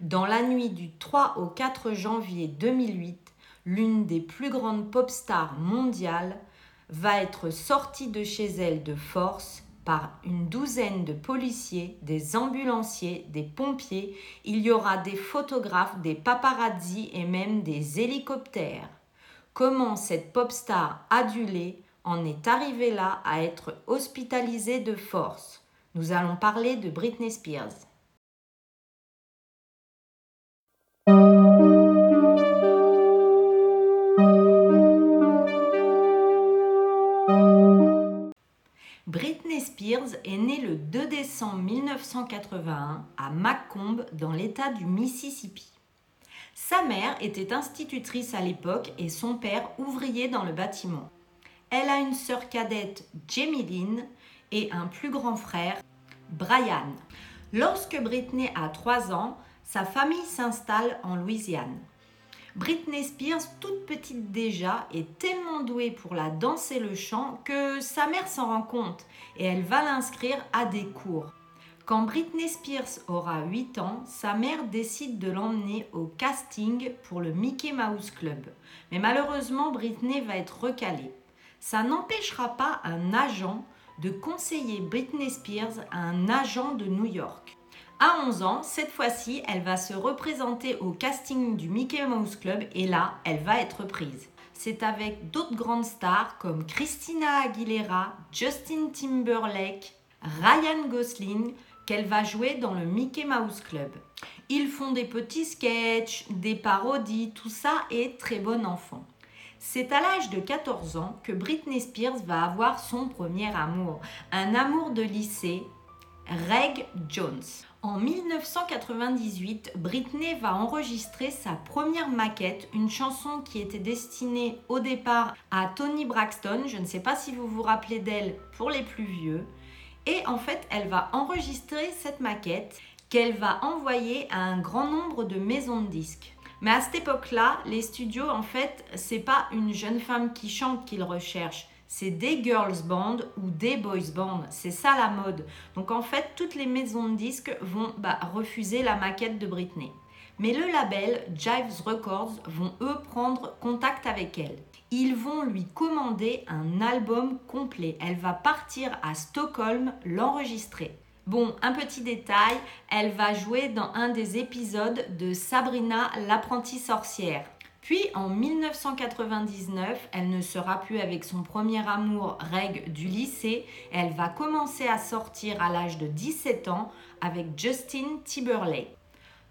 Dans la nuit du 3 au 4 janvier 2008, l'une des plus grandes pop stars mondiales va être sortie de chez elle de force par une douzaine de policiers, des ambulanciers, des pompiers, il y aura des photographes, des paparazzis et même des hélicoptères. Comment cette pop star adulée en est arrivée là à être hospitalisée de force? Nous allons parler de Britney Spears. Britney Spears est née le 2 décembre 1981 à Macomb dans l'État du Mississippi. Sa mère était institutrice à l'époque et son père ouvrier dans le bâtiment. Elle a une sœur cadette, Jamie Lynn, et un plus grand frère, Brian. Lorsque Britney a 3 ans, sa famille s'installe en Louisiane. Britney Spears, toute petite déjà, est tellement douée pour la danse et le chant que sa mère s'en rend compte et elle va l'inscrire à des cours. Quand Britney Spears aura 8 ans, sa mère décide de l'emmener au casting pour le Mickey Mouse Club. Mais malheureusement, Britney va être recalée. Ça n'empêchera pas un agent de conseiller Britney Spears à un agent de New York. À 11 ans, cette fois-ci, elle va se représenter au casting du Mickey Mouse Club et là, elle va être prise. C'est avec d'autres grandes stars comme Christina Aguilera, Justin Timberlake, Ryan Gosling qu'elle va jouer dans le Mickey Mouse Club. Ils font des petits sketchs, des parodies, tout ça est très bon enfant. C'est à l'âge de 14 ans que Britney Spears va avoir son premier amour, un amour de lycée, Reg Jones. En 1998, Britney va enregistrer sa première maquette, une chanson qui était destinée au départ à Tony Braxton. Je ne sais pas si vous vous rappelez d'elle pour les plus vieux. Et en fait, elle va enregistrer cette maquette qu'elle va envoyer à un grand nombre de maisons de disques. Mais à cette époque-là, les studios, en fait, c'est pas une jeune femme qui chante qu'ils recherchent c'est des girls band ou des boys band. C'est ça la mode. Donc en fait, toutes les maisons de disques vont bah, refuser la maquette de Britney. Mais le label Jives Records vont eux prendre contact avec elle. Ils vont lui commander un album complet. Elle va partir à Stockholm l'enregistrer. Bon, un petit détail, elle va jouer dans un des épisodes de Sabrina l'apprentie sorcière. Puis en 1999, elle ne sera plus avec son premier amour Reg du lycée. Elle va commencer à sortir à l'âge de 17 ans avec Justin Timberlake.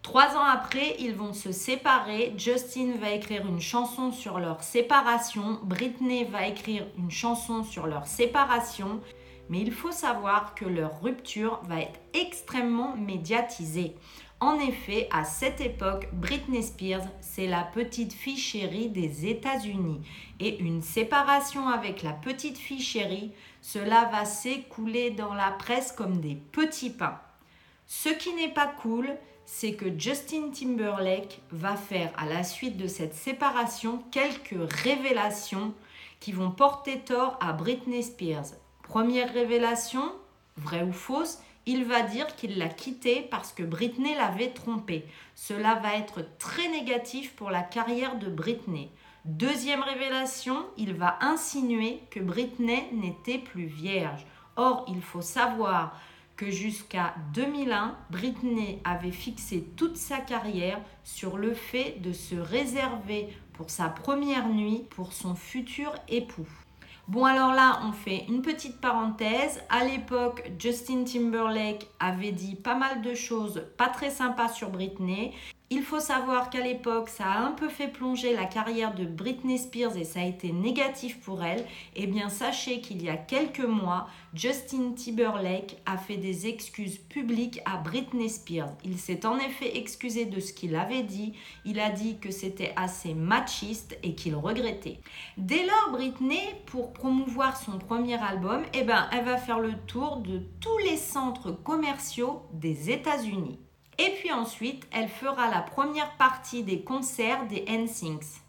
Trois ans après, ils vont se séparer. Justin va écrire une chanson sur leur séparation. Britney va écrire une chanson sur leur séparation. Mais il faut savoir que leur rupture va être extrêmement médiatisée. En effet, à cette époque, Britney Spears, c'est la petite fille chérie des États-Unis. Et une séparation avec la petite fille chérie, cela va s'écouler dans la presse comme des petits pains. Ce qui n'est pas cool, c'est que Justin Timberlake va faire à la suite de cette séparation quelques révélations qui vont porter tort à Britney Spears. Première révélation, vraie ou fausse, il va dire qu'il l'a quitté parce que Britney l'avait trompé. Cela va être très négatif pour la carrière de Britney. Deuxième révélation, il va insinuer que Britney n'était plus vierge. Or, il faut savoir que jusqu'à 2001, Britney avait fixé toute sa carrière sur le fait de se réserver pour sa première nuit pour son futur époux. Bon alors là, on fait une petite parenthèse. À l'époque, Justin Timberlake avait dit pas mal de choses pas très sympas sur Britney. Il faut savoir qu'à l'époque, ça a un peu fait plonger la carrière de Britney Spears et ça a été négatif pour elle. Eh bien, sachez qu'il y a quelques mois, Justin Timberlake a fait des excuses publiques à Britney Spears. Il s'est en effet excusé de ce qu'il avait dit. Il a dit que c'était assez machiste et qu'il regrettait. Dès lors, Britney, pour promouvoir son premier album, eh ben, elle va faire le tour de tous les centres commerciaux des États-Unis. Et puis ensuite, elle fera la première partie des concerts des NSYNC.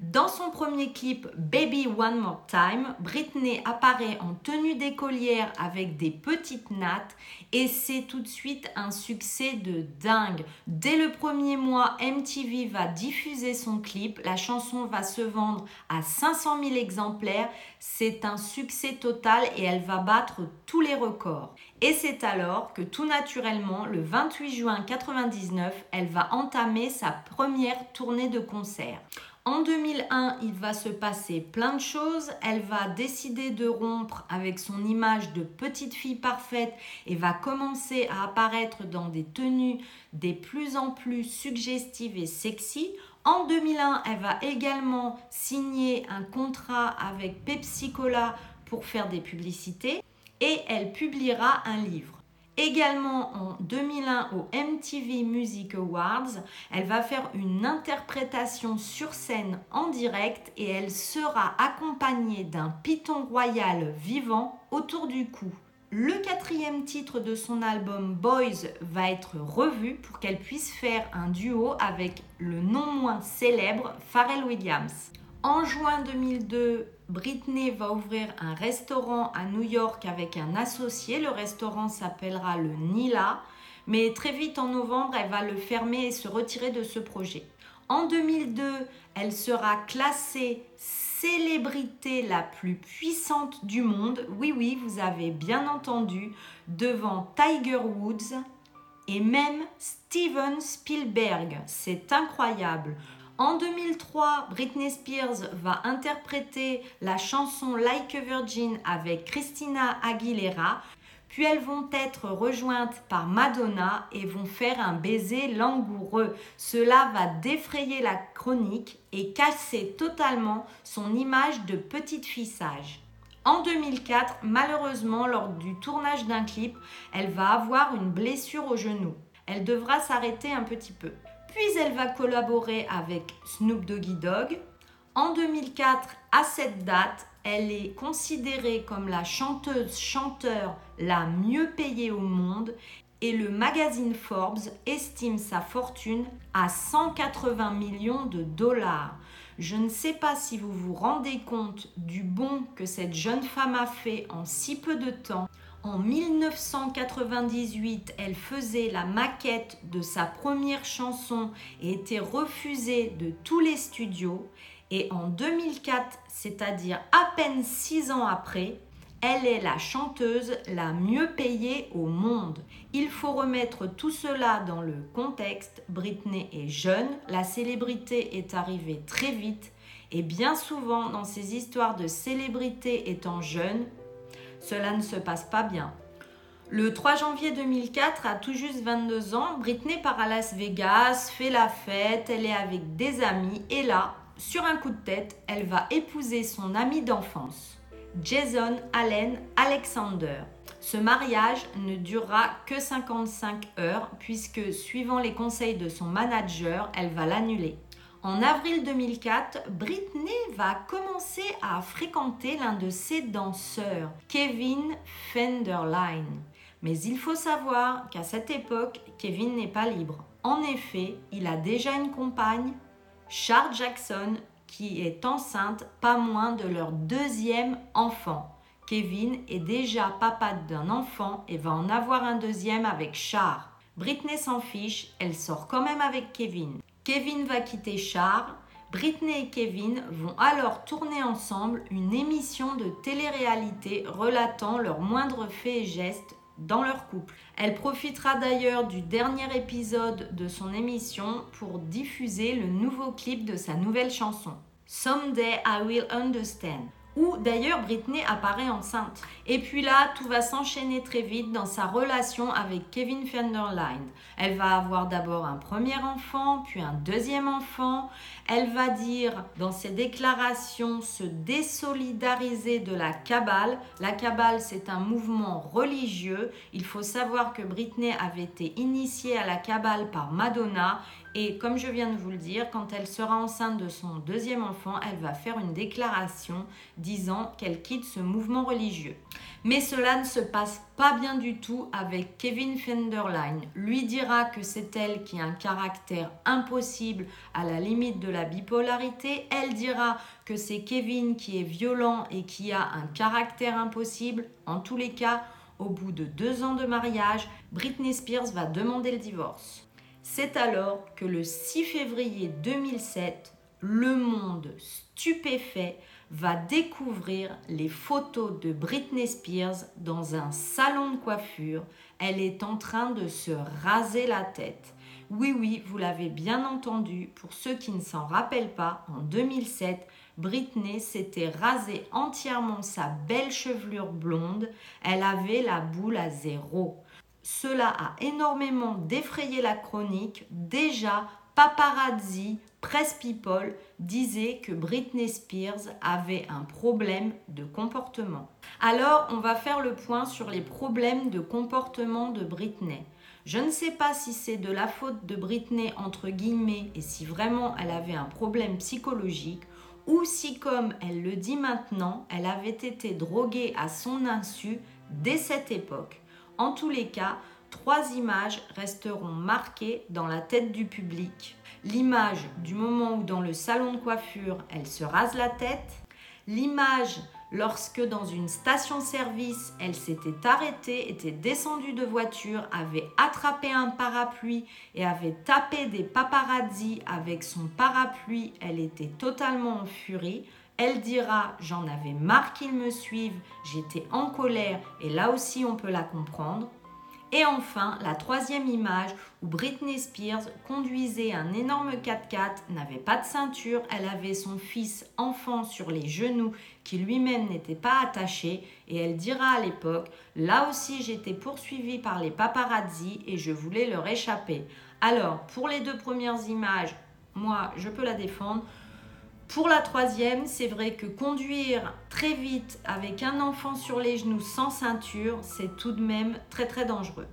Dans son premier clip Baby One More Time, Britney apparaît en tenue d'écolière avec des petites nattes et c'est tout de suite un succès de dingue. Dès le premier mois, MTV va diffuser son clip, la chanson va se vendre à 500 000 exemplaires, c'est un succès total et elle va battre tous les records. Et c'est alors que tout naturellement, le 28 juin 1999, elle va entamer sa première tournée de concert. En 2001, il va se passer plein de choses. Elle va décider de rompre avec son image de petite fille parfaite et va commencer à apparaître dans des tenues des plus en plus suggestives et sexy. En 2001, elle va également signer un contrat avec Pepsi Cola pour faire des publicités et elle publiera un livre. Également en 2001 au MTV Music Awards, elle va faire une interprétation sur scène en direct et elle sera accompagnée d'un python royal vivant autour du cou. Le quatrième titre de son album Boys va être revu pour qu'elle puisse faire un duo avec le non moins célèbre Pharrell Williams. En juin 2002, Britney va ouvrir un restaurant à New York avec un associé. Le restaurant s'appellera le Nila. Mais très vite en novembre, elle va le fermer et se retirer de ce projet. En 2002, elle sera classée célébrité la plus puissante du monde. Oui, oui, vous avez bien entendu, devant Tiger Woods et même Steven Spielberg. C'est incroyable. En 2003, Britney Spears va interpréter la chanson Like a Virgin avec Christina Aguilera. Puis elles vont être rejointes par Madonna et vont faire un baiser langoureux. Cela va défrayer la chronique et casser totalement son image de petite fille sage. En 2004, malheureusement, lors du tournage d'un clip, elle va avoir une blessure au genou. Elle devra s'arrêter un petit peu. Puis elle va collaborer avec Snoop Doggy Dogg. En 2004, à cette date, elle est considérée comme la chanteuse-chanteur la mieux payée au monde et le magazine Forbes estime sa fortune à 180 millions de dollars. Je ne sais pas si vous vous rendez compte du bon que cette jeune femme a fait en si peu de temps. En 1998, elle faisait la maquette de sa première chanson et était refusée de tous les studios. Et en 2004, c'est-à-dire à peine six ans après, elle est la chanteuse la mieux payée au monde. Il faut remettre tout cela dans le contexte. Britney est jeune, la célébrité est arrivée très vite et bien souvent dans ces histoires de célébrité étant jeune, cela ne se passe pas bien. Le 3 janvier 2004, à tout juste 22 ans, Britney part à Las Vegas, fait la fête, elle est avec des amis et là, sur un coup de tête, elle va épouser son ami d'enfance, Jason Allen Alexander. Ce mariage ne durera que 55 heures puisque, suivant les conseils de son manager, elle va l'annuler. En avril 2004, Britney va commencer à fréquenter l'un de ses danseurs, Kevin Fenderline. Mais il faut savoir qu'à cette époque, Kevin n'est pas libre. En effet, il a déjà une compagne, Char Jackson, qui est enceinte pas moins de leur deuxième enfant. Kevin est déjà papa d'un enfant et va en avoir un deuxième avec Char. Britney s'en fiche, elle sort quand même avec Kevin. Kevin va quitter Char. Britney et Kevin vont alors tourner ensemble une émission de télé-réalité relatant leurs moindres faits et gestes dans leur couple. Elle profitera d'ailleurs du dernier épisode de son émission pour diffuser le nouveau clip de sa nouvelle chanson. Someday I Will Understand où d'ailleurs Britney apparaît enceinte. Et puis là, tout va s'enchaîner très vite dans sa relation avec Kevin Fenderline. Elle va avoir d'abord un premier enfant, puis un deuxième enfant. Elle va dire dans ses déclarations se désolidariser de la cabale. La cabale, c'est un mouvement religieux. Il faut savoir que Britney avait été initiée à la cabale par Madonna Et comme je viens de vous le dire, quand elle sera enceinte de son deuxième enfant, elle va faire une déclaration disant qu'elle quitte ce mouvement religieux. Mais cela ne se passe pas bien du tout avec Kevin Fenderline. Lui dira que c'est elle qui a un caractère impossible à la limite de la bipolarité. Elle dira que c'est Kevin qui est violent et qui a un caractère impossible. En tous les cas, au bout de deux ans de mariage, Britney Spears va demander le divorce. C'est alors que le 6 février 2007, le monde stupéfait va découvrir les photos de Britney Spears dans un salon de coiffure. Elle est en train de se raser la tête. Oui, oui, vous l'avez bien entendu. Pour ceux qui ne s'en rappellent pas, en 2007, Britney s'était rasé entièrement sa belle chevelure blonde. Elle avait la boule à zéro. Cela a énormément défrayé la chronique. Déjà, paparazzi, presse people disaient que Britney Spears avait un problème de comportement. Alors, on va faire le point sur les problèmes de comportement de Britney. Je ne sais pas si c'est de la faute de Britney entre guillemets et si vraiment elle avait un problème psychologique ou si comme elle le dit maintenant, elle avait été droguée à son insu dès cette époque. En tous les cas, trois images resteront marquées dans la tête du public. L'image du moment où dans le salon de coiffure, elle se rase la tête. L'image lorsque dans une station-service, elle s'était arrêtée, était descendue de voiture, avait attrapé un parapluie et avait tapé des paparazzi avec son parapluie. Elle était totalement en furie. Elle dira J'en avais marre qu'ils me suivent, j'étais en colère et là aussi on peut la comprendre. Et enfin, la troisième image où Britney Spears conduisait un énorme 4x4, n'avait pas de ceinture, elle avait son fils enfant sur les genoux qui lui-même n'était pas attaché et elle dira à l'époque, là aussi j'étais poursuivie par les paparazzi et je voulais leur échapper. Alors, pour les deux premières images, moi je peux la défendre. Pour la troisième, c'est vrai que conduire très vite avec un enfant sur les genoux sans ceinture, c'est tout de même très très dangereux.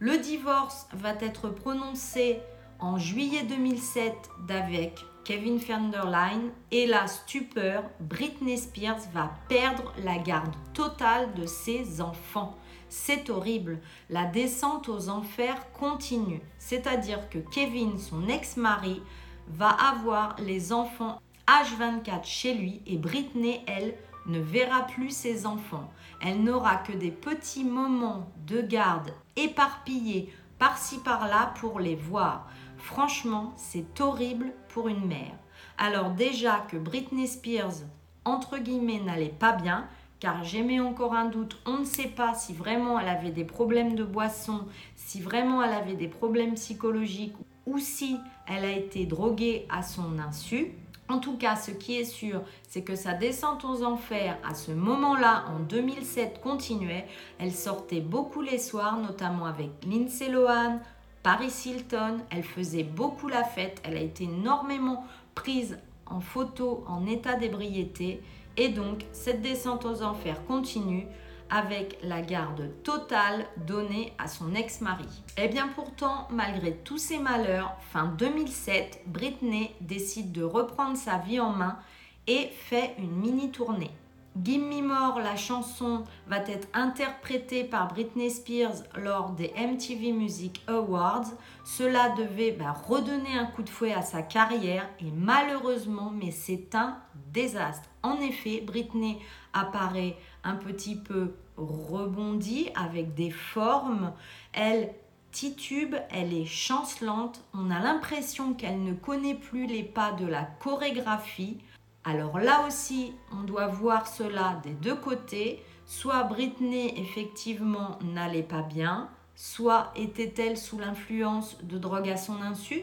Le divorce va être prononcé en juillet 2007 d'avec Kevin Fenderline et la stupeur, Britney Spears va perdre la garde totale de ses enfants. C'est horrible. La descente aux enfers continue. C'est-à-dire que Kevin, son ex-mari, va avoir les enfants H24 chez lui et Britney, elle, ne verra plus ses enfants. Elle n'aura que des petits moments de garde éparpillés par-ci par-là pour les voir. Franchement, c'est horrible pour une mère. Alors déjà que Britney Spears, entre guillemets, n'allait pas bien, car j'aimais encore un doute, on ne sait pas si vraiment elle avait des problèmes de boisson, si vraiment elle avait des problèmes psychologiques ou si elle a été droguée à son insu. En tout cas, ce qui est sûr, c'est que sa descente aux enfers à ce moment-là, en 2007, continuait. Elle sortait beaucoup les soirs, notamment avec Lindsay Lohan, Paris Hilton. Elle faisait beaucoup la fête. Elle a été énormément prise en photo en état d'ébriété. Et donc, cette descente aux enfers continue avec la garde totale donnée à son ex-mari. Et eh bien pourtant, malgré tous ces malheurs, fin 2007, Britney décide de reprendre sa vie en main et fait une mini tournée. Gimme More, la chanson, va être interprétée par Britney Spears lors des MTV Music Awards. Cela devait bah, redonner un coup de fouet à sa carrière et malheureusement, mais c'est un désastre. En effet, Britney apparaît un petit peu rebondie avec des formes. Elle titube, elle est chancelante. On a l'impression qu'elle ne connaît plus les pas de la chorégraphie. Alors là aussi, on doit voir cela des deux côtés. Soit Britney effectivement n'allait pas bien, soit était-elle sous l'influence de drogue à son insu?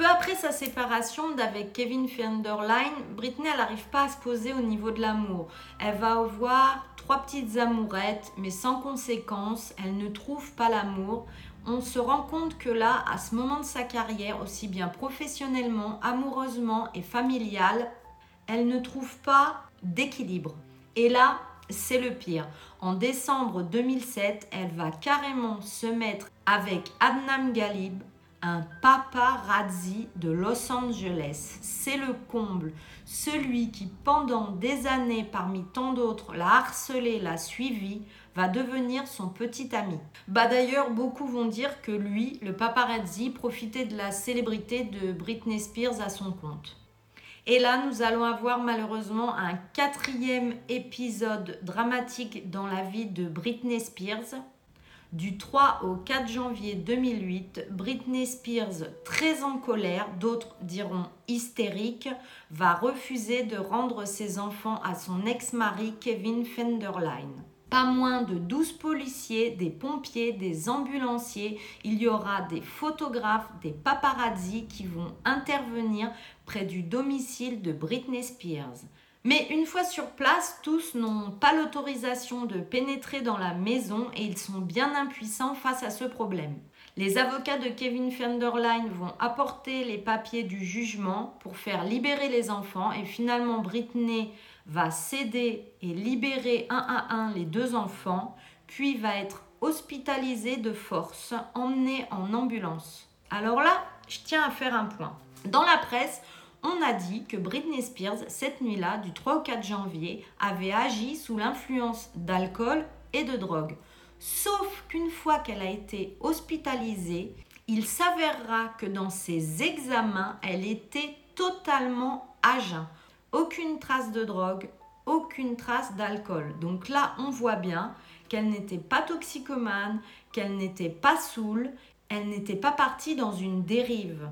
Peu après sa séparation d'avec Kevin Fenderline, Britney n'arrive pas à se poser au niveau de l'amour. Elle va avoir trois petites amourettes, mais sans conséquence. Elle ne trouve pas l'amour. On se rend compte que là, à ce moment de sa carrière, aussi bien professionnellement, amoureusement et familial, elle ne trouve pas d'équilibre. Et là, c'est le pire. En décembre 2007, elle va carrément se mettre avec Adnam Galib, un paparazzi de Los Angeles. C'est le comble. Celui qui, pendant des années, parmi tant d'autres, l'a harcelé, l'a suivi, va devenir son petit ami. Bah d'ailleurs, beaucoup vont dire que lui, le paparazzi, profitait de la célébrité de Britney Spears à son compte. Et là, nous allons avoir malheureusement un quatrième épisode dramatique dans la vie de Britney Spears. Du 3 au 4 janvier 2008, Britney Spears, très en colère, d'autres diront hystérique, va refuser de rendre ses enfants à son ex-mari Kevin Fenderline pas moins de 12 policiers, des pompiers, des ambulanciers. Il y aura des photographes, des paparazzis qui vont intervenir près du domicile de Britney Spears. Mais une fois sur place, tous n'ont pas l'autorisation de pénétrer dans la maison et ils sont bien impuissants face à ce problème. Les avocats de Kevin Fenderline vont apporter les papiers du jugement pour faire libérer les enfants et finalement Britney va céder et libérer un à un les deux enfants, puis va être hospitalisé de force, emmené en ambulance. Alors là, je tiens à faire un point. Dans la presse, on a dit que Britney Spears, cette nuit-là, du 3 au 4 janvier, avait agi sous l'influence d'alcool et de drogue. Sauf qu'une fois qu'elle a été hospitalisée, il s'avérera que dans ses examens, elle était totalement à jeun aucune trace de drogue, aucune trace d'alcool. Donc là, on voit bien qu'elle n'était pas toxicomane, qu'elle n'était pas saoule, elle n'était pas partie dans une dérive.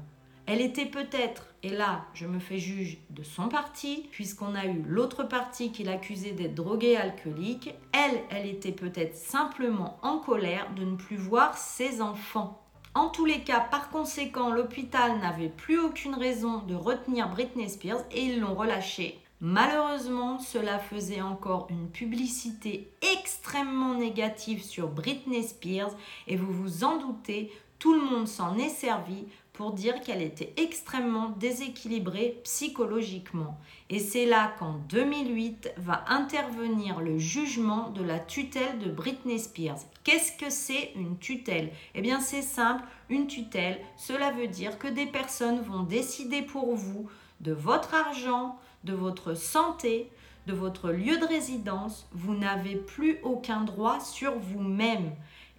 Elle était peut-être, et là je me fais juge de son parti, puisqu'on a eu l'autre parti qui l'accusait d'être droguée alcoolique, elle, elle était peut-être simplement en colère de ne plus voir ses enfants. En tous les cas, par conséquent, l'hôpital n'avait plus aucune raison de retenir Britney Spears et ils l'ont relâchée. Malheureusement, cela faisait encore une publicité extrêmement négative sur Britney Spears et vous vous en doutez, tout le monde s'en est servi pour dire qu'elle était extrêmement déséquilibrée psychologiquement. Et c'est là qu'en 2008 va intervenir le jugement de la tutelle de Britney Spears. Qu'est-ce que c'est une tutelle? Eh bien c'est simple, une tutelle, cela veut dire que des personnes vont décider pour vous de votre argent, de votre santé, de votre lieu de résidence. Vous n'avez plus aucun droit sur vous-même.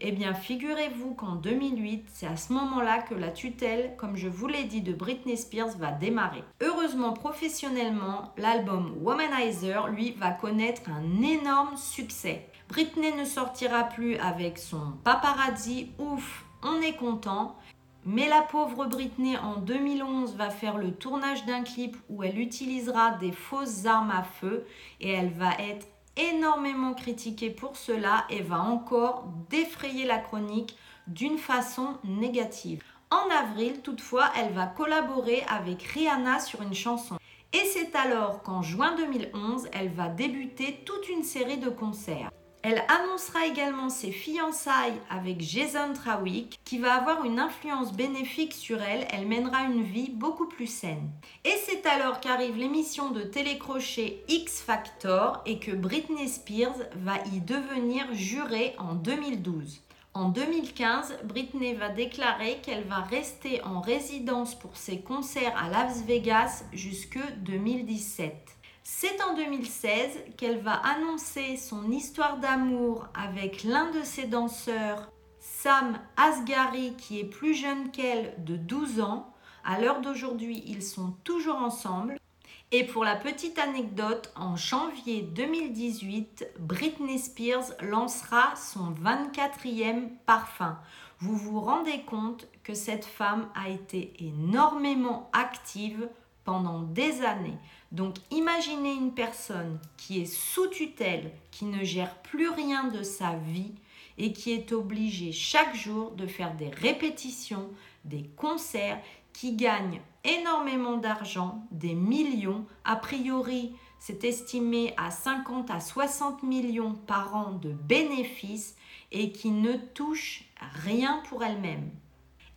Eh bien, figurez-vous qu'en 2008, c'est à ce moment-là que la tutelle, comme je vous l'ai dit, de Britney Spears va démarrer. Heureusement, professionnellement, l'album Womanizer, lui, va connaître un énorme succès. Britney ne sortira plus avec son paparazzi, ouf, on est content. Mais la pauvre Britney en 2011 va faire le tournage d'un clip où elle utilisera des fausses armes à feu et elle va être énormément critiquée pour cela et va encore défrayer la chronique d'une façon négative. En avril, toutefois, elle va collaborer avec Rihanna sur une chanson. Et c'est alors qu'en juin 2011, elle va débuter toute une série de concerts. Elle annoncera également ses fiançailles avec Jason Trawick, qui va avoir une influence bénéfique sur elle. Elle mènera une vie beaucoup plus saine. Et c'est alors qu'arrive l'émission de télécrochet X Factor et que Britney Spears va y devenir jurée en 2012. En 2015, Britney va déclarer qu'elle va rester en résidence pour ses concerts à Las Vegas jusque 2017. C'est en 2016 qu'elle va annoncer son histoire d'amour avec l'un de ses danseurs, Sam Asghari, qui est plus jeune qu'elle de 12 ans. À l'heure d'aujourd'hui, ils sont toujours ensemble. Et pour la petite anecdote, en janvier 2018, Britney Spears lancera son 24e parfum. Vous vous rendez compte que cette femme a été énormément active pendant des années. Donc imaginez une personne qui est sous tutelle, qui ne gère plus rien de sa vie et qui est obligée chaque jour de faire des répétitions, des concerts, qui gagne énormément d'argent, des millions. A priori, c'est estimé à 50 à 60 millions par an de bénéfices et qui ne touche rien pour elle-même.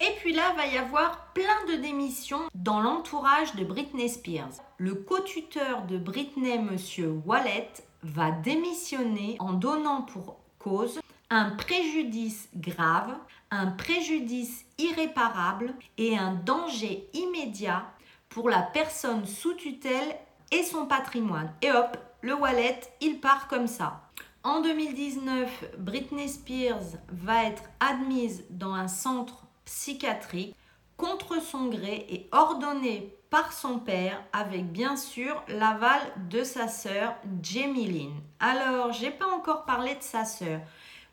Et puis là, va y avoir plein de démissions dans l'entourage de Britney Spears. Le co-tuteur de Britney, monsieur Wallet, va démissionner en donnant pour cause un préjudice grave, un préjudice irréparable et un danger immédiat pour la personne sous tutelle et son patrimoine. Et hop, le wallet, il part comme ça. En 2019, Britney Spears va être admise dans un centre psychiatrique contre son gré et ordonnée par son père avec bien sûr l'aval de sa sœur Jamie Lynn. Alors, j'ai pas encore parlé de sa sœur.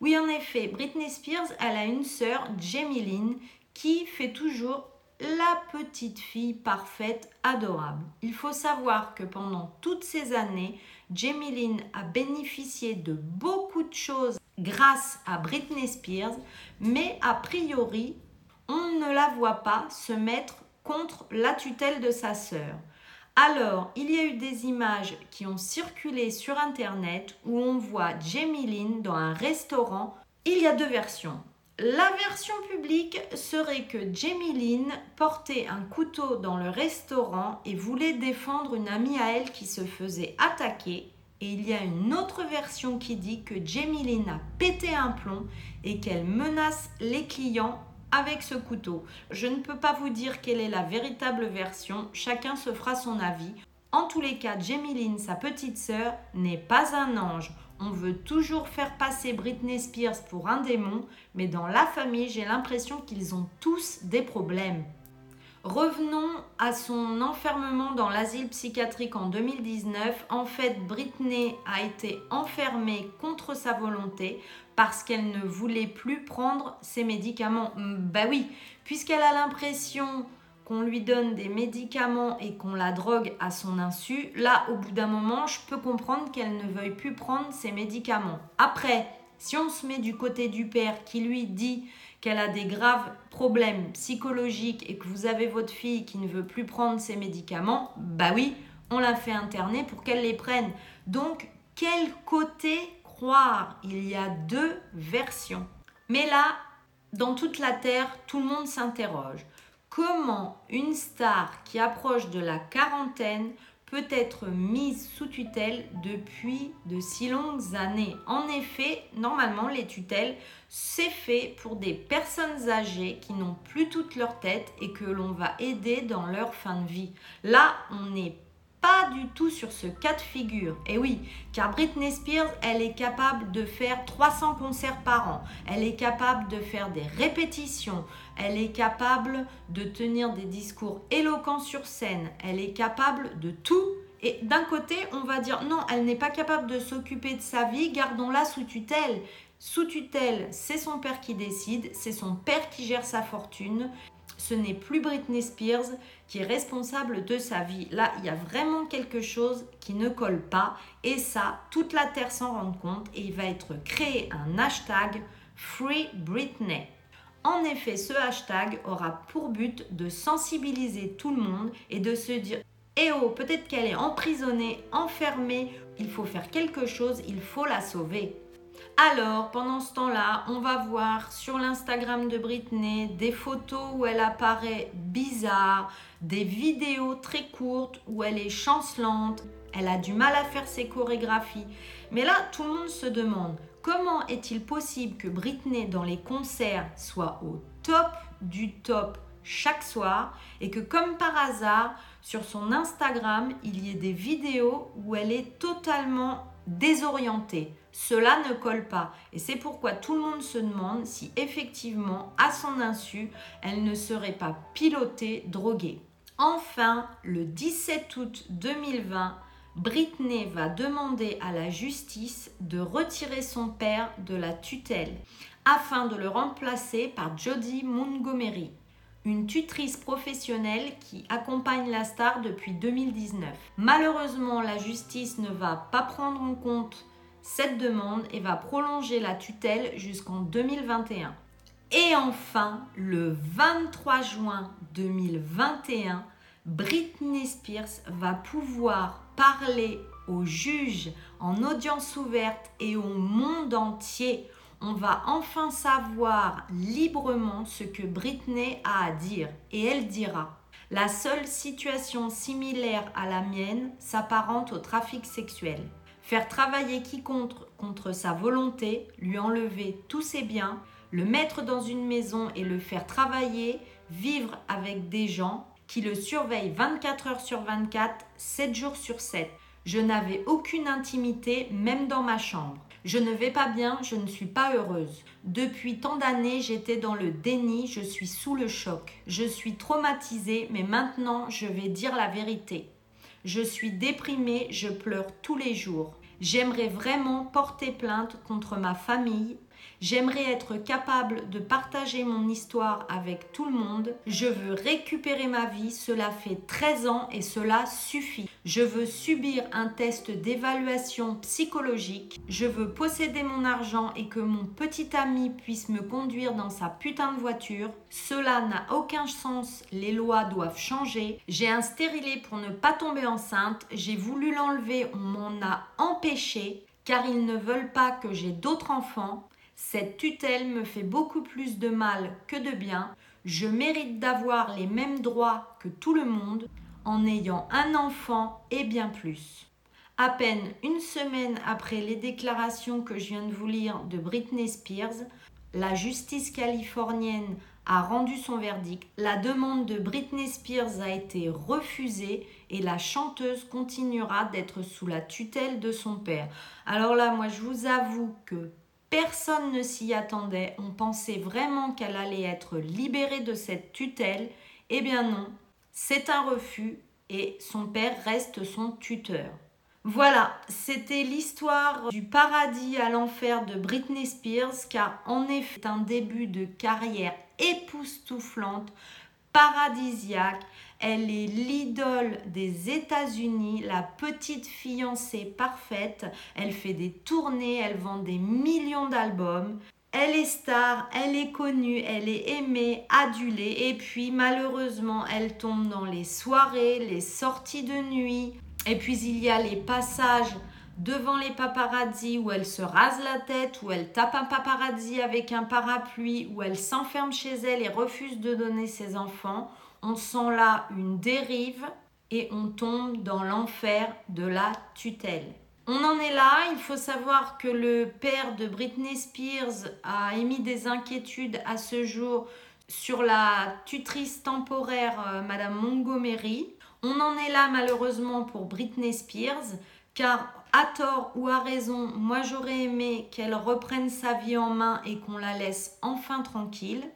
Oui, en effet, Britney Spears, elle a une sœur, Jamie Lynn, qui fait toujours la petite fille parfaite, adorable. Il faut savoir que pendant toutes ces années, Jamie Lynn a bénéficié de beaucoup de choses grâce à Britney Spears, mais a priori, on ne la voit pas se mettre contre la tutelle de sa sœur. Alors, il y a eu des images qui ont circulé sur Internet où on voit Jamie Lynn dans un restaurant. Il y a deux versions. La version publique serait que Jamie Lynn portait un couteau dans le restaurant et voulait défendre une amie à elle qui se faisait attaquer. Et il y a une autre version qui dit que Jamie Lynn a pété un plomb et qu'elle menace les clients avec ce couteau. Je ne peux pas vous dire quelle est la véritable version, chacun se fera son avis. En tous les cas, Jamie Lynn, sa petite sœur, n'est pas un ange. On veut toujours faire passer Britney Spears pour un démon, mais dans la famille, j'ai l'impression qu'ils ont tous des problèmes. Revenons à son enfermement dans l'asile psychiatrique en 2019. En fait, Britney a été enfermée contre sa volonté parce qu'elle ne voulait plus prendre ses médicaments. Bah oui, puisqu'elle a l'impression qu'on lui donne des médicaments et qu'on la drogue à son insu, là, au bout d'un moment, je peux comprendre qu'elle ne veuille plus prendre ses médicaments. Après, si on se met du côté du père qui lui dit qu'elle a des graves problèmes psychologiques et que vous avez votre fille qui ne veut plus prendre ses médicaments, bah oui, on l'a fait interner pour qu'elle les prenne. Donc, quel côté Il y a deux versions. Mais là, dans toute la Terre, tout le monde s'interroge. Comment une star qui approche de la quarantaine peut être mise sous tutelle depuis de si longues années? En effet, normalement, les tutelles, c'est fait pour des personnes âgées qui n'ont plus toute leur tête et que l'on va aider dans leur fin de vie. Là, on n'est pas du tout sur ce cas de figure. Et oui, car Britney Spears, elle est capable de faire 300 concerts par an. Elle est capable de faire des répétitions. Elle est capable de tenir des discours éloquents sur scène. Elle est capable de tout. Et d'un côté, on va dire non, elle n'est pas capable de s'occuper de sa vie, gardons-la sous tutelle. Sous tutelle, c'est son père qui décide, c'est son père qui gère sa fortune ce n'est plus Britney Spears qui est responsable de sa vie. Là, il y a vraiment quelque chose qui ne colle pas et ça, toute la Terre s'en rend compte et il va être créé un hashtag Free Britney. En effet, ce hashtag aura pour but de sensibiliser tout le monde et de se dire Eh oh, peut-être qu'elle est emprisonnée, enfermée, il faut faire quelque chose, il faut la sauver. Alors, pendant ce temps-là, on va voir sur l'Instagram de Britney des photos où elle apparaît bizarre, des vidéos très courtes où elle est chancelante, elle a du mal à faire ses chorégraphies. Mais là, tout le monde se demande comment est-il possible que Britney dans les concerts soit au top du top chaque soir et que comme par hasard, sur son Instagram, il y ait des vidéos où elle est totalement désorientée. Cela ne colle pas. Et c'est pourquoi tout le monde se demande si effectivement, à son insu, elle ne serait pas pilotée, droguée. Enfin, le 17 août 2020, Britney va demander à la justice de retirer son père de la tutelle afin de le remplacer par Jodie Montgomery, une tutrice professionnelle qui accompagne la star depuis 2019. Malheureusement, la justice ne va pas prendre en compte cette demande et va prolonger la tutelle jusqu'en 2021. Et enfin, le 23 juin 2021, Britney Spears va pouvoir parler aux juges en audience ouverte et au monde entier. On va enfin savoir librement ce que Britney a à dire. Et elle dira, la seule situation similaire à la mienne s'apparente au trafic sexuel. Faire travailler quiconque contre sa volonté, lui enlever tous ses biens, le mettre dans une maison et le faire travailler, vivre avec des gens qui le surveillent 24 heures sur 24, 7 jours sur 7. Je n'avais aucune intimité, même dans ma chambre. Je ne vais pas bien, je ne suis pas heureuse. Depuis tant d'années, j'étais dans le déni, je suis sous le choc. Je suis traumatisée, mais maintenant, je vais dire la vérité. Je suis déprimée, je pleure tous les jours. J'aimerais vraiment porter plainte contre ma famille, J'aimerais être capable de partager mon histoire avec tout le monde. Je veux récupérer ma vie. Cela fait 13 ans et cela suffit. Je veux subir un test d'évaluation psychologique. Je veux posséder mon argent et que mon petit ami puisse me conduire dans sa putain de voiture. Cela n'a aucun sens. Les lois doivent changer. J'ai un stérilet pour ne pas tomber enceinte. J'ai voulu l'enlever. On m'en a empêché car ils ne veulent pas que j'ai d'autres enfants. Cette tutelle me fait beaucoup plus de mal que de bien. Je mérite d'avoir les mêmes droits que tout le monde en ayant un enfant et bien plus. À peine une semaine après les déclarations que je viens de vous lire de Britney Spears, la justice californienne a rendu son verdict. La demande de Britney Spears a été refusée et la chanteuse continuera d'être sous la tutelle de son père. Alors là, moi, je vous avoue que Personne ne s'y attendait. On pensait vraiment qu'elle allait être libérée de cette tutelle. Eh bien non, c'est un refus et son père reste son tuteur. Voilà, c'était l'histoire du paradis à l'enfer de Britney Spears, car en effet, un début de carrière époustouflante, paradisiaque. Elle est l'idole des États-Unis, la petite fiancée parfaite. Elle fait des tournées, elle vend des millions d'albums. Elle est star, elle est connue, elle est aimée, adulée. Et puis malheureusement, elle tombe dans les soirées, les sorties de nuit. Et puis il y a les passages devant les paparazzi où elle se rase la tête, où elle tape un paparazzi avec un parapluie, où elle s'enferme chez elle et refuse de donner ses enfants on sent là une dérive et on tombe dans l'enfer de la tutelle. On en est là, il faut savoir que le père de Britney Spears a émis des inquiétudes à ce jour sur la tutrice temporaire euh, Madame Montgomery. On en est là malheureusement pour Britney Spears, car à tort ou à raison, moi j'aurais aimé qu'elle reprenne sa vie en main et qu'on la laisse enfin tranquille.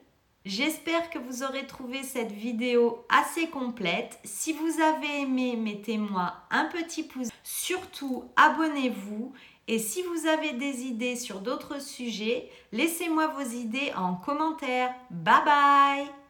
J'espère que vous aurez trouvé cette vidéo assez complète. Si vous avez aimé, mettez-moi un petit pouce. Surtout, abonnez-vous. Et si vous avez des idées sur d'autres sujets, laissez-moi vos idées en commentaire. Bye bye